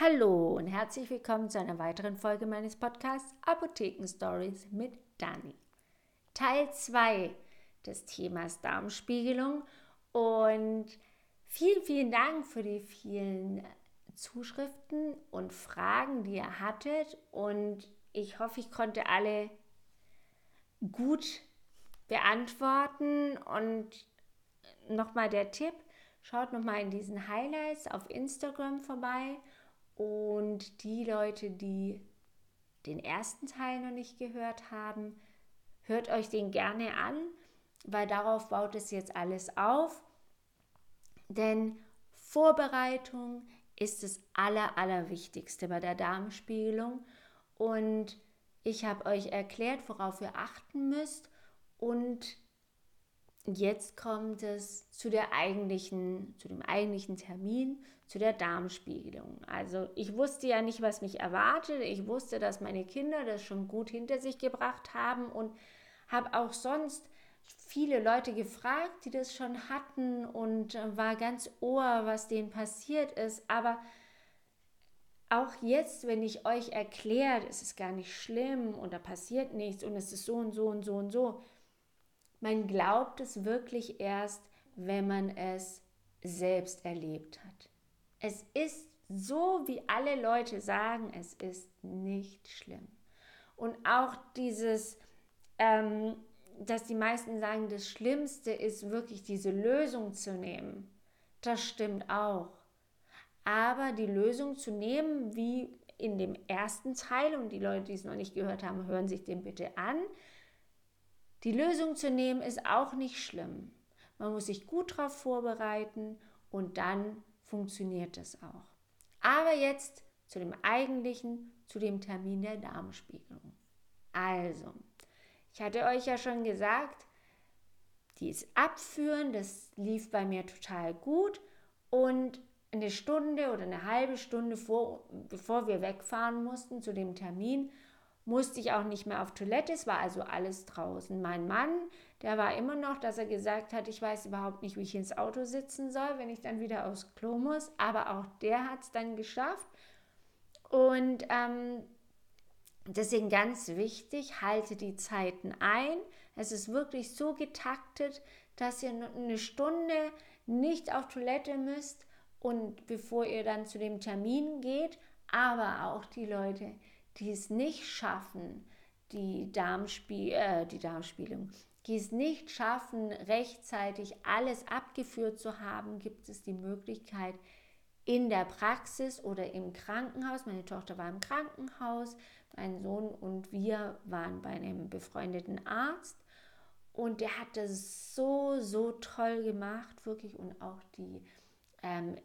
Hallo und herzlich willkommen zu einer weiteren Folge meines Podcasts Apotheken Stories mit Dani. Teil 2 des Themas Darmspiegelung und vielen, vielen Dank für die vielen Zuschriften und Fragen, die ihr hattet und ich hoffe, ich konnte alle gut beantworten und nochmal der Tipp, schaut nochmal in diesen Highlights auf Instagram vorbei und die Leute, die den ersten Teil noch nicht gehört haben, hört euch den gerne an, weil darauf baut es jetzt alles auf. Denn Vorbereitung ist das Aller, Allerwichtigste bei der Darmspiegelung. Und ich habe euch erklärt, worauf ihr achten müsst. Und jetzt kommt es zu der eigentlichen, zu dem eigentlichen Termin, zu der Darmspiegelung. Also ich wusste ja nicht, was mich erwartet. Ich wusste, dass meine Kinder das schon gut hinter sich gebracht haben und habe auch sonst viele Leute gefragt, die das schon hatten und war ganz ohr, was denen passiert ist. Aber auch jetzt, wenn ich euch erkläre, es ist gar nicht schlimm und da passiert nichts und es ist so und so und so und so, man glaubt es wirklich erst, wenn man es selbst erlebt hat. Es ist so, wie alle Leute sagen, es ist nicht schlimm. Und auch dieses, ähm, dass die meisten sagen, das Schlimmste ist wirklich diese Lösung zu nehmen. Das stimmt auch. Aber die Lösung zu nehmen, wie in dem ersten Teil, und die Leute, die es noch nicht gehört haben, hören sich den bitte an, die Lösung zu nehmen ist auch nicht schlimm. Man muss sich gut darauf vorbereiten und dann funktioniert es auch. Aber jetzt zu dem eigentlichen, zu dem Termin der Darmspiegelung. Also, ich hatte euch ja schon gesagt, dieses Abführen, das lief bei mir total gut und eine Stunde oder eine halbe Stunde vor, bevor wir wegfahren mussten zu dem Termin, musste ich auch nicht mehr auf Toilette, es war also alles draußen. Mein Mann, der war immer noch, dass er gesagt hat, ich weiß überhaupt nicht, wie ich ins Auto sitzen soll, wenn ich dann wieder aufs Klo muss, aber auch der hat es dann geschafft. Und ähm, deswegen ganz wichtig, halte die Zeiten ein. Es ist wirklich so getaktet, dass ihr eine Stunde nicht auf Toilette müsst und bevor ihr dann zu dem Termin geht, aber auch die Leute, die es nicht schaffen, die, Darmspie äh, die Darmspielung, die es nicht schaffen, rechtzeitig alles abgeführt zu haben, gibt es die Möglichkeit, in der Praxis oder im Krankenhaus, meine Tochter war im Krankenhaus, mein Sohn und wir waren bei einem befreundeten Arzt und der hat das so, so toll gemacht, wirklich und auch die ähm,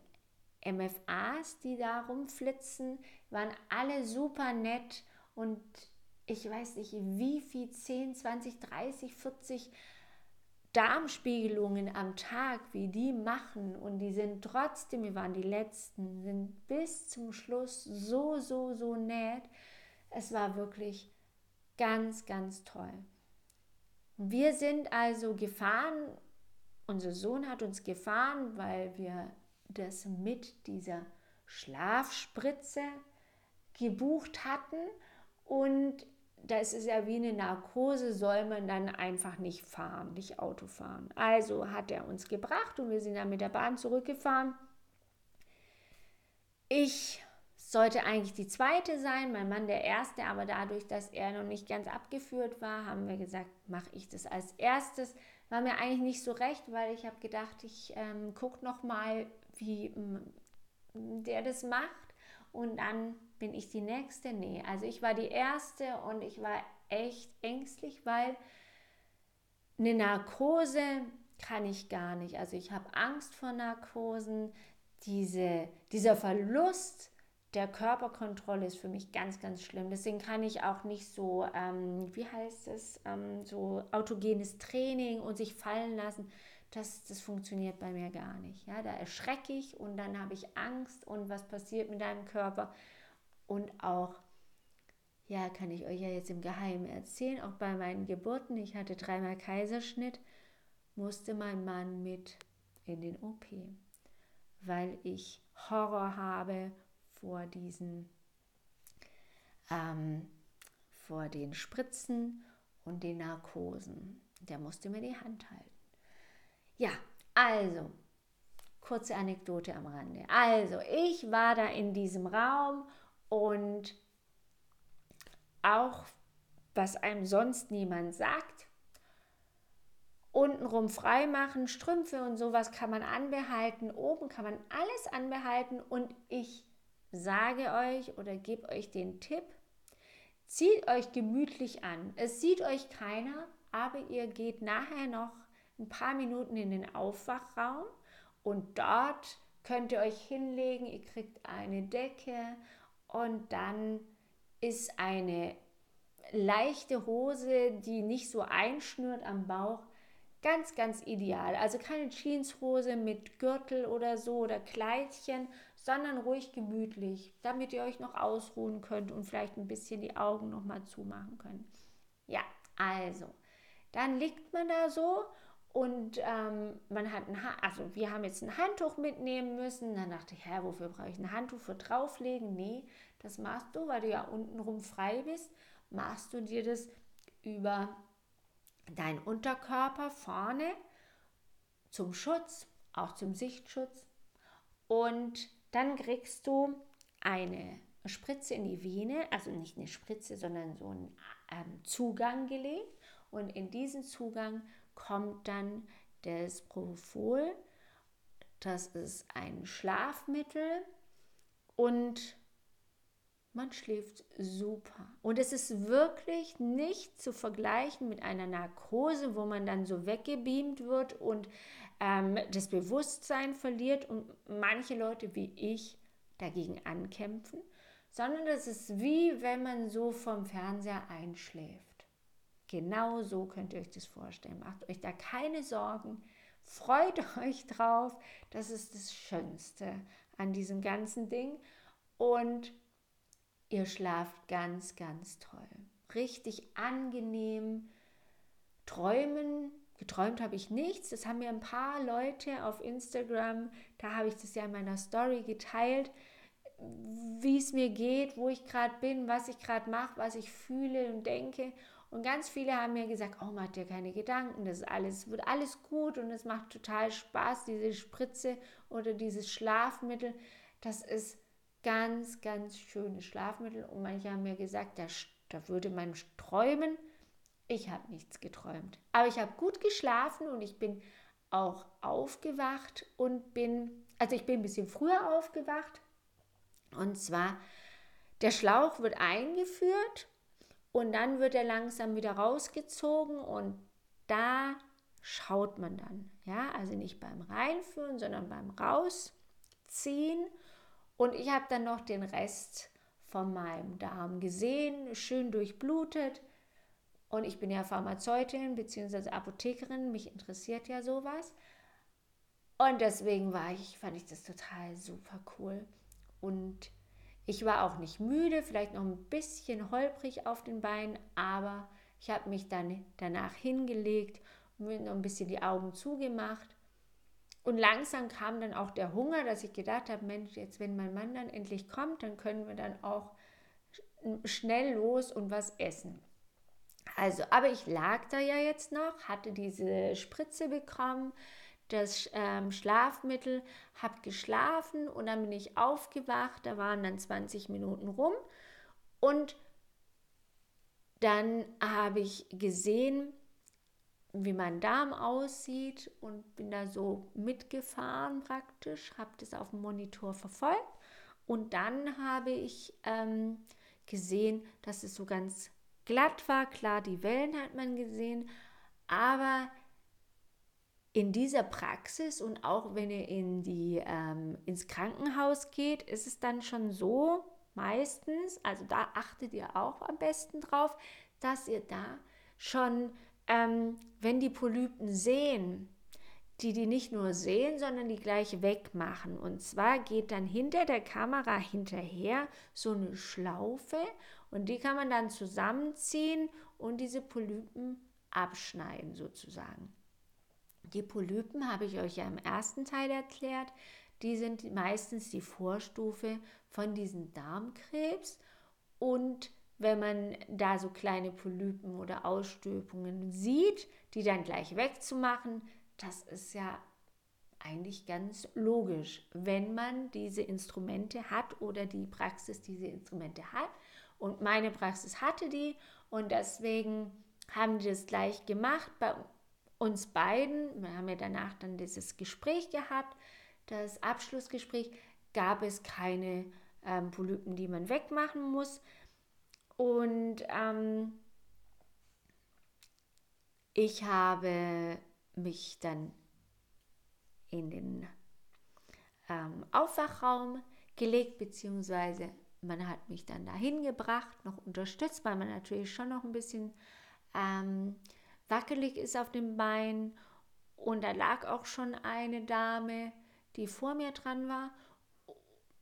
MFAs, die da rumflitzen, waren alle super nett und ich weiß nicht, wie viel, 10, 20, 30, 40 Darmspiegelungen am Tag, wie die machen und die sind trotzdem, wir waren die Letzten, sind bis zum Schluss so, so, so nett. Es war wirklich ganz, ganz toll. Wir sind also gefahren, unser Sohn hat uns gefahren, weil wir das mit dieser Schlafspritze gebucht hatten und das ist ja wie eine Narkose, soll man dann einfach nicht fahren, nicht Auto fahren. Also hat er uns gebracht und wir sind dann mit der Bahn zurückgefahren. Ich sollte eigentlich die zweite sein, mein Mann der erste, aber dadurch, dass er noch nicht ganz abgeführt war, haben wir gesagt, mache ich das als erstes. War mir eigentlich nicht so recht, weil ich habe gedacht, ich ähm, gucke noch mal, wie mm, der das macht und dann bin ich die nächste. Nee, also ich war die erste und ich war echt ängstlich, weil eine Narkose kann ich gar nicht. Also ich habe Angst vor Narkosen. Diese, dieser Verlust der Körperkontrolle ist für mich ganz, ganz schlimm. Deswegen kann ich auch nicht so, ähm, wie heißt es, ähm, so autogenes Training und sich fallen lassen das, das funktioniert bei mir gar nicht. Ja, da erschrecke ich und dann habe ich Angst und was passiert mit deinem Körper. Und auch, ja, kann ich euch ja jetzt im Geheimen erzählen, auch bei meinen Geburten, ich hatte dreimal Kaiserschnitt, musste mein Mann mit in den OP, weil ich Horror habe vor diesen, ähm, vor den Spritzen und den Narkosen. Der musste mir die Hand halten. Ja, also, kurze Anekdote am Rande. Also, ich war da in diesem Raum und auch was einem sonst niemand sagt, untenrum frei machen, Strümpfe und sowas kann man anbehalten, oben kann man alles anbehalten und ich sage euch oder gebe euch den Tipp, zieht euch gemütlich an. Es sieht euch keiner, aber ihr geht nachher noch ein paar Minuten in den Aufwachraum und dort könnt ihr euch hinlegen, ihr kriegt eine Decke und dann ist eine leichte Hose, die nicht so einschnürt am Bauch, Ganz, ganz ideal. Also keine Jeanshose mit Gürtel oder so oder Kleidchen, sondern ruhig gemütlich, damit ihr euch noch ausruhen könnt und vielleicht ein bisschen die Augen noch mal zumachen könnt. Ja, also, dann liegt man da so und ähm, man hat ein ha also wir haben jetzt ein Handtuch mitnehmen müssen. Dann dachte ich, hä, wofür brauche ich ein Handtuch für drauflegen? Nee, das machst du, weil du ja untenrum frei bist, machst du dir das über dein Unterkörper vorne zum Schutz, auch zum Sichtschutz. Und dann kriegst du eine Spritze in die Vene, also nicht eine Spritze, sondern so einen ähm, Zugang gelegt. Und in diesen Zugang kommt dann das Propofol. Das ist ein Schlafmittel und man schläft super. Und es ist wirklich nicht zu vergleichen mit einer Narkose, wo man dann so weggebeamt wird und ähm, das Bewusstsein verliert und manche Leute wie ich dagegen ankämpfen, sondern das ist wie wenn man so vom Fernseher einschläft. Genau so könnt ihr euch das vorstellen. Macht euch da keine Sorgen. Freut euch drauf. Das ist das Schönste an diesem ganzen Ding. Und Ihr schlaft ganz, ganz toll. Richtig angenehm. Träumen, geträumt habe ich nichts. Das haben mir ein paar Leute auf Instagram, da habe ich das ja in meiner Story geteilt, wie es mir geht, wo ich gerade bin, was ich gerade mache, was ich fühle und denke. Und ganz viele haben mir gesagt, oh, mach dir keine Gedanken, das ist alles, wird alles gut und es macht total Spaß, diese Spritze oder dieses Schlafmittel. Das ist ganz, ganz schönes Schlafmittel. Und manche haben mir gesagt, da, da würde man träumen. Ich habe nichts geträumt. Aber ich habe gut geschlafen und ich bin auch aufgewacht und bin, also ich bin ein bisschen früher aufgewacht. Und zwar, der Schlauch wird eingeführt und dann wird er langsam wieder rausgezogen und da schaut man dann. Ja, also nicht beim Reinführen, sondern beim Rausziehen. Und ich habe dann noch den Rest von meinem Darm gesehen, schön durchblutet. Und ich bin ja Pharmazeutin bzw. Apothekerin, mich interessiert ja sowas. Und deswegen war ich, fand ich das total super cool. Und ich war auch nicht müde, vielleicht noch ein bisschen holprig auf den Beinen, aber ich habe mich dann danach hingelegt mir noch ein bisschen die Augen zugemacht und langsam kam dann auch der Hunger, dass ich gedacht habe, Mensch, jetzt wenn mein Mann dann endlich kommt, dann können wir dann auch schnell los und was essen. Also, aber ich lag da ja jetzt noch, hatte diese Spritze bekommen, das ähm, Schlafmittel, habe geschlafen und dann bin ich aufgewacht, da waren dann 20 Minuten rum und dann habe ich gesehen, wie mein Darm aussieht und bin da so mitgefahren praktisch, habe das auf dem Monitor verfolgt und dann habe ich ähm, gesehen, dass es so ganz glatt war. Klar, die Wellen hat man gesehen, aber in dieser Praxis und auch wenn ihr in die, ähm, ins Krankenhaus geht, ist es dann schon so meistens, also da achtet ihr auch am besten drauf, dass ihr da schon ähm, wenn die Polypen sehen, die die nicht nur sehen, sondern die gleich wegmachen. Und zwar geht dann hinter der Kamera hinterher so eine Schlaufe und die kann man dann zusammenziehen und diese Polypen abschneiden sozusagen. Die Polypen habe ich euch ja im ersten Teil erklärt. die sind meistens die Vorstufe von diesem Darmkrebs. Und wenn man da so kleine Polypen oder Ausstülpungen sieht, die dann gleich wegzumachen, das ist ja eigentlich ganz logisch, wenn man diese Instrumente hat oder die Praxis diese Instrumente hat. Und meine Praxis hatte die und deswegen haben die das gleich gemacht bei uns beiden. Wir haben ja danach dann dieses Gespräch gehabt, das Abschlussgespräch, gab es keine ähm, Polypen, die man wegmachen muss. Und ähm, ich habe mich dann in den ähm, Aufwachraum gelegt, beziehungsweise man hat mich dann dahin gebracht, noch unterstützt, weil man natürlich schon noch ein bisschen ähm, wackelig ist auf dem Bein. Und da lag auch schon eine Dame, die vor mir dran war.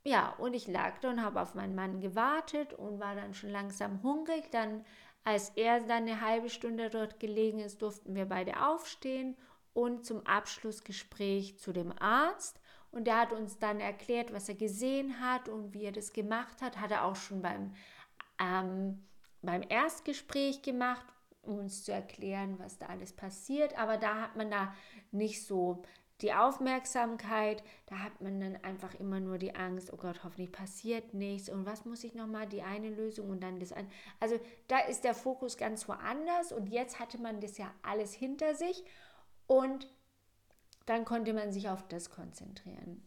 Ja, und ich lag da und habe auf meinen Mann gewartet und war dann schon langsam hungrig. Dann, als er dann eine halbe Stunde dort gelegen ist, durften wir beide aufstehen und zum Abschlussgespräch zu dem Arzt. Und der hat uns dann erklärt, was er gesehen hat und wie er das gemacht hat. Hat er auch schon beim, ähm, beim Erstgespräch gemacht, uns zu erklären, was da alles passiert. Aber da hat man da nicht so die Aufmerksamkeit, da hat man dann einfach immer nur die Angst, oh Gott, hoffentlich passiert nichts und was muss ich nochmal, die eine Lösung und dann das andere. Also da ist der Fokus ganz woanders und jetzt hatte man das ja alles hinter sich und dann konnte man sich auf das konzentrieren.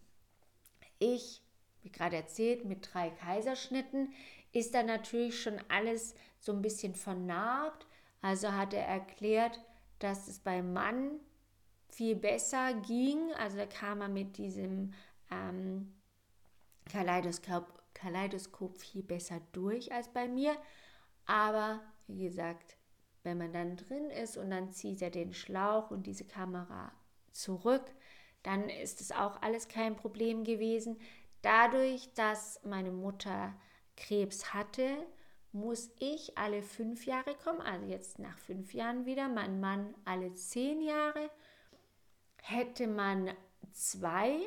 Ich, wie gerade erzählt, mit drei Kaiserschnitten ist da natürlich schon alles so ein bisschen vernarbt. Also hat er erklärt, dass es beim Mann viel besser ging. Also da kam er mit diesem ähm, Kaleidoskop, Kaleidoskop viel besser durch als bei mir. Aber wie gesagt, wenn man dann drin ist und dann zieht er den Schlauch und diese Kamera zurück, dann ist es auch alles kein Problem gewesen. Dadurch, dass meine Mutter Krebs hatte, muss ich alle fünf Jahre kommen, also jetzt nach fünf Jahren wieder, mein Mann alle zehn Jahre. Hätte man zwei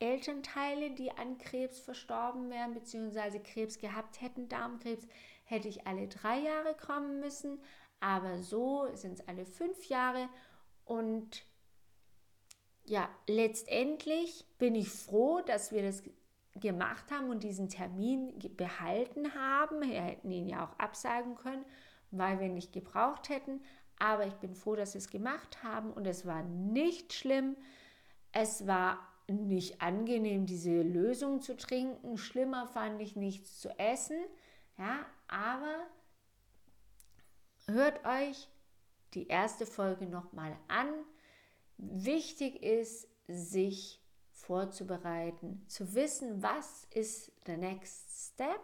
Elternteile, die an Krebs verstorben wären, beziehungsweise Krebs gehabt hätten, Darmkrebs, hätte ich alle drei Jahre kommen müssen. Aber so sind es alle fünf Jahre und ja, letztendlich bin ich froh, dass wir das gemacht haben und diesen Termin behalten haben. Wir hätten ihn ja auch absagen können, weil wir ihn nicht gebraucht hätten. Aber ich bin froh, dass wir es gemacht haben und es war nicht schlimm. Es war nicht angenehm, diese Lösung zu trinken. Schlimmer fand ich nichts zu essen. Ja, aber hört euch die erste Folge nochmal an. Wichtig ist, sich vorzubereiten, zu wissen, was ist der Next Step,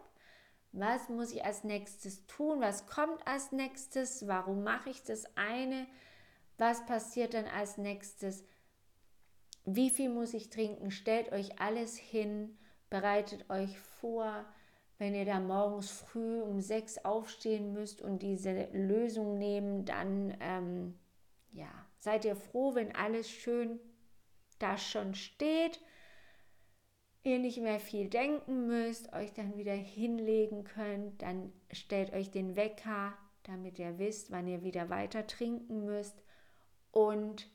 was muss ich als nächstes tun, was kommt als nächstes, warum mache ich das eine, was passiert dann als nächstes, wie viel muss ich trinken, stellt euch alles hin, bereitet euch vor, wenn ihr da morgens früh um sechs aufstehen müsst und diese Lösung nehmen, dann ähm, ja, seid ihr froh, wenn alles schön da schon steht, ihr nicht mehr viel denken müsst, euch dann wieder hinlegen könnt, dann stellt euch den Wecker, damit ihr wisst, wann ihr wieder weiter trinken müsst. Und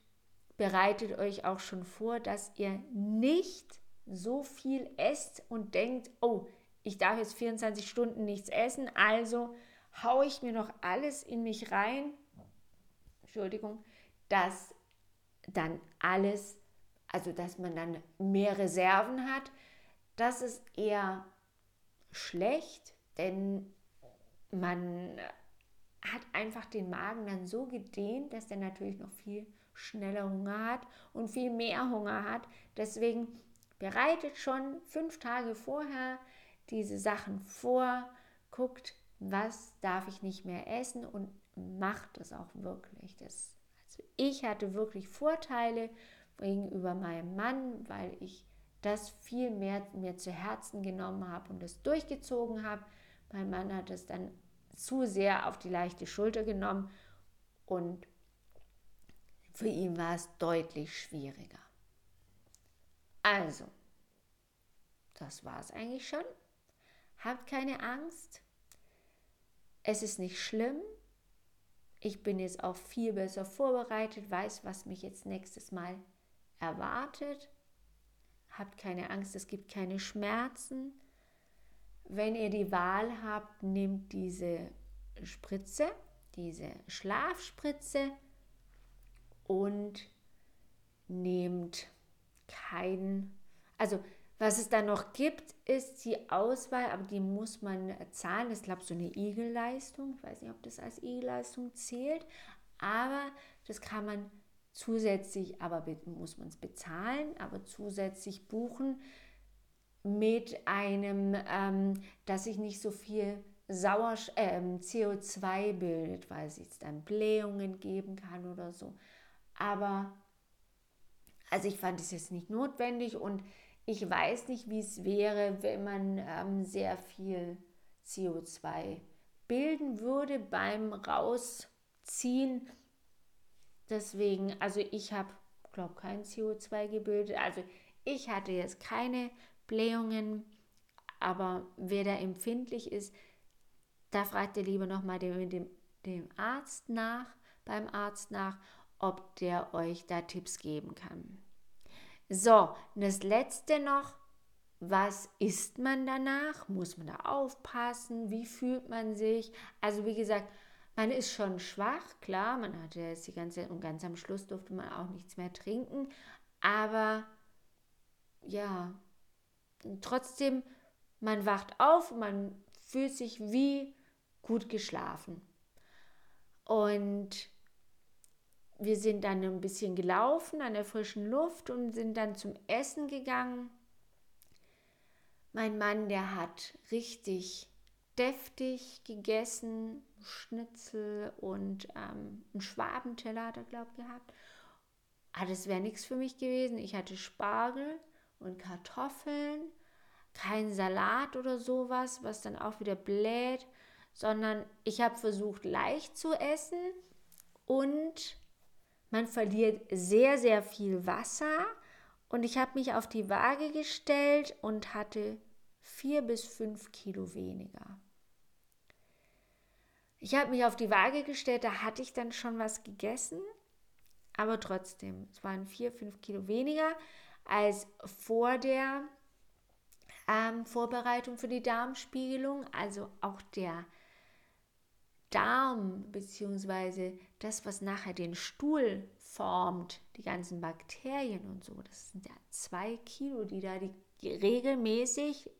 bereitet euch auch schon vor, dass ihr nicht so viel esst und denkt, oh, ich darf jetzt 24 Stunden nichts essen, also haue ich mir noch alles in mich rein, Entschuldigung, dass dann alles, also dass man dann mehr Reserven hat, das ist eher schlecht, denn man hat einfach den Magen dann so gedehnt, dass der natürlich noch viel schneller Hunger hat und viel mehr Hunger hat. Deswegen bereitet schon fünf Tage vorher diese Sachen vor, guckt, was darf ich nicht mehr essen und macht es auch wirklich. Das, also ich hatte wirklich Vorteile gegenüber meinem Mann, weil ich das viel mehr mir zu Herzen genommen habe und es durchgezogen habe. Mein Mann hat es dann zu sehr auf die leichte Schulter genommen und für ihn war es deutlich schwieriger. Also, das war es eigentlich schon. Habt keine Angst. Es ist nicht schlimm. Ich bin jetzt auch viel besser vorbereitet, weiß, was mich jetzt nächstes Mal erwartet. Habt keine Angst, es gibt keine Schmerzen. Wenn ihr die Wahl habt, nehmt diese Spritze, diese Schlafspritze und nehmt kein, also was es dann noch gibt, ist die Auswahl, aber die muss man zahlen. Das ist, glaube ich, so eine Igelleistung. Ich weiß nicht, ob das als Igelleistung zählt, aber das kann man zusätzlich, aber muss man es bezahlen, aber zusätzlich buchen mit einem, ähm, dass sich nicht so viel Sauersch äh, CO2 bildet, weil es jetzt dann Blähungen geben kann oder so. Aber also ich fand es jetzt nicht notwendig und ich weiß nicht, wie es wäre, wenn man ähm, sehr viel CO2 bilden würde beim Rausziehen. Deswegen, also ich habe, glaube kein CO2 gebildet. Also ich hatte jetzt keine Blähungen, aber wer da empfindlich ist, da fragt ihr lieber nochmal dem, dem, dem Arzt nach, beim Arzt nach, ob der euch da Tipps geben kann. So, das letzte noch, was isst man danach? Muss man da aufpassen? Wie fühlt man sich? Also wie gesagt, man ist schon schwach, klar, man hatte jetzt die ganze und ganz am Schluss durfte man auch nichts mehr trinken, aber ja, trotzdem, man wacht auf, man fühlt sich wie gut geschlafen. Und wir sind dann ein bisschen gelaufen an der frischen Luft und sind dann zum Essen gegangen. Mein Mann, der hat richtig deftig gegessen, Schnitzel und ähm, einen Schwabenteller hat er, glaube ich, gehabt. Aber ah, das wäre nichts für mich gewesen. Ich hatte Spargel und Kartoffeln, kein Salat oder sowas, was dann auch wieder bläht, sondern ich habe versucht, leicht zu essen und man verliert sehr, sehr viel Wasser. Und ich habe mich auf die Waage gestellt und hatte vier bis fünf Kilo weniger. Ich habe mich auf die Waage gestellt, da hatte ich dann schon was gegessen, aber trotzdem, es waren vier, fünf Kilo weniger als vor der ähm, Vorbereitung für die Darmspiegelung. Also auch der Darm bzw. das, was nachher den Stuhl formt, die ganzen Bakterien und so, das sind ja zwei Kilo, die da die regelmäßig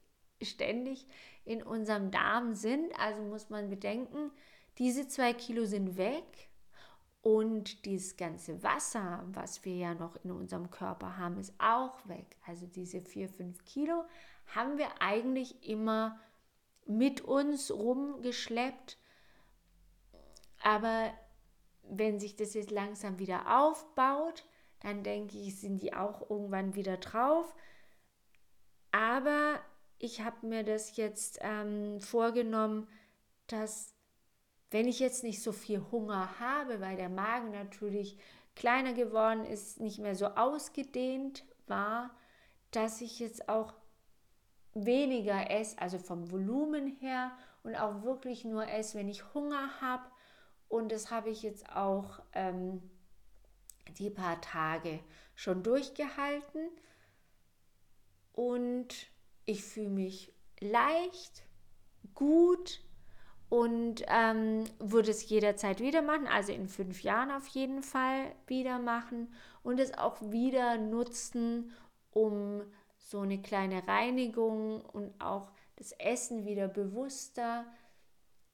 ständig in unserem Darm sind. Also muss man bedenken, diese zwei Kilo sind weg und dieses ganze Wasser, was wir ja noch in unserem Körper haben, ist auch weg. Also diese vier, fünf Kilo haben wir eigentlich immer mit uns rumgeschleppt aber wenn sich das jetzt langsam wieder aufbaut, dann denke ich, sind die auch irgendwann wieder drauf. Aber ich habe mir das jetzt ähm, vorgenommen, dass wenn ich jetzt nicht so viel Hunger habe, weil der Magen natürlich kleiner geworden ist, nicht mehr so ausgedehnt war, dass ich jetzt auch weniger esse, also vom Volumen her und auch wirklich nur esse, wenn ich Hunger habe und das habe ich jetzt auch ähm, die paar Tage schon durchgehalten. Und ich fühle mich leicht, gut und ähm, würde es jederzeit wieder machen, also in fünf Jahren auf jeden Fall wieder machen und es auch wieder nutzen, um so eine kleine Reinigung und auch das Essen wieder bewusster,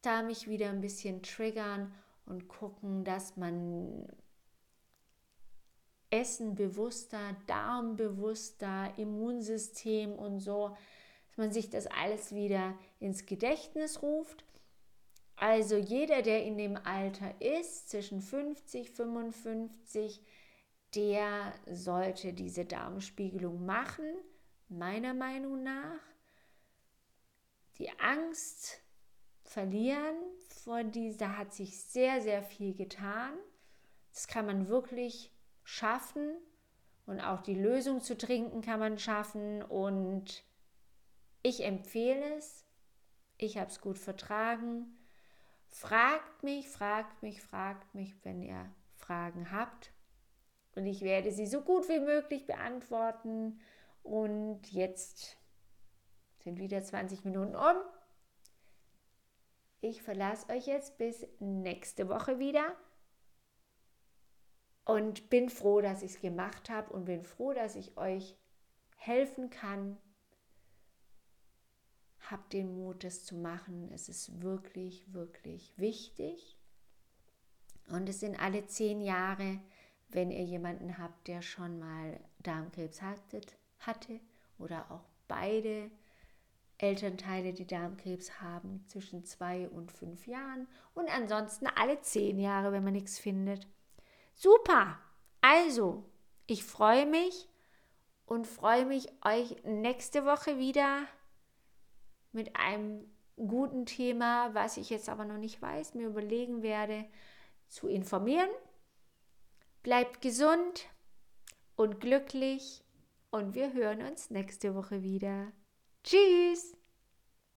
da mich wieder ein bisschen triggern und gucken, dass man Essen bewusster, Darm bewusster, Immunsystem und so, dass man sich das alles wieder ins Gedächtnis ruft. Also jeder, der in dem Alter ist, zwischen 50, 55, der sollte diese Darmspiegelung machen, meiner Meinung nach. Die Angst verlieren vor dieser hat sich sehr, sehr viel getan. Das kann man wirklich schaffen und auch die Lösung zu trinken kann man schaffen und Ich empfehle es. Ich habe es gut vertragen. Fragt mich, fragt mich, fragt mich, wenn ihr Fragen habt. Und ich werde sie so gut wie möglich beantworten. Und jetzt sind wieder 20 Minuten um. Ich verlasse euch jetzt bis nächste Woche wieder und bin froh, dass ich es gemacht habe und bin froh, dass ich euch helfen kann. Habt den Mut, das zu machen. Es ist wirklich, wirklich wichtig. Und es sind alle zehn Jahre, wenn ihr jemanden habt, der schon mal Darmkrebs hatte oder auch beide Elternteile, die Darmkrebs haben, zwischen zwei und fünf Jahren und ansonsten alle zehn Jahre, wenn man nichts findet. Super! Also, ich freue mich und freue mich, euch nächste Woche wieder mit einem guten Thema, was ich jetzt aber noch nicht weiß, mir überlegen werde, zu informieren. Bleibt gesund und glücklich und wir hören uns nächste Woche wieder. Tschüss!